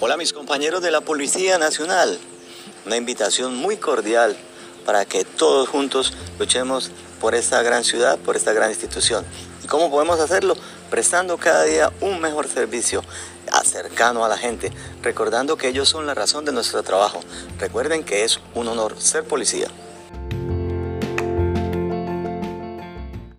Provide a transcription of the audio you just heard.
Hola mis compañeros de la Policía Nacional. Una invitación muy cordial para que todos juntos luchemos por esta gran ciudad, por esta gran institución. ¿Y cómo podemos hacerlo? Prestando cada día un mejor servicio, cercano a la gente, recordando que ellos son la razón de nuestro trabajo. Recuerden que es un honor ser policía.